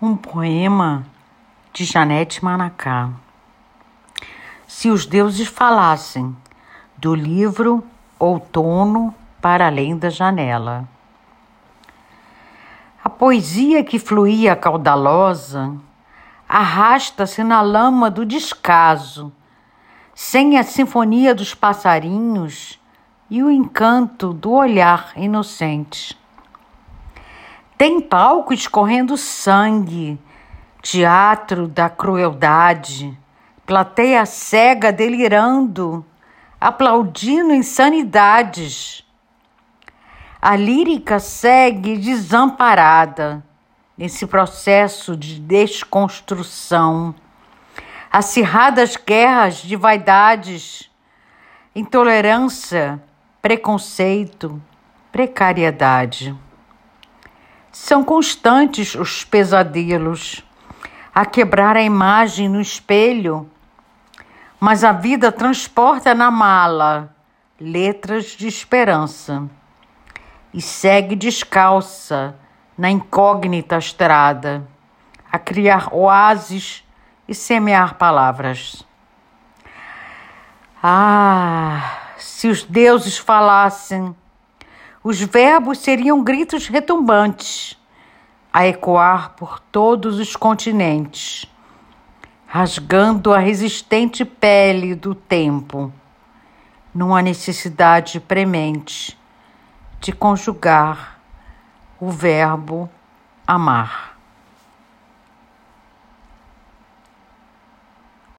Um poema de Janete Manacá. Se os deuses falassem, do livro Outono para além da janela. A poesia que fluía caudalosa arrasta-se na lama do descaso, sem a sinfonia dos passarinhos e o encanto do olhar inocente. Tem palco escorrendo sangue, teatro da crueldade, plateia cega delirando, aplaudindo insanidades. A lírica segue desamparada nesse processo de desconstrução. Acirradas guerras de vaidades, intolerância, preconceito, precariedade. São constantes os pesadelos, a quebrar a imagem no espelho, mas a vida transporta na mala letras de esperança. E segue descalça na incógnita estrada, a criar oásis e semear palavras. Ah, se os deuses falassem os verbos seriam gritos retumbantes, a ecoar por todos os continentes, rasgando a resistente pele do tempo, numa necessidade premente de conjugar o verbo amar.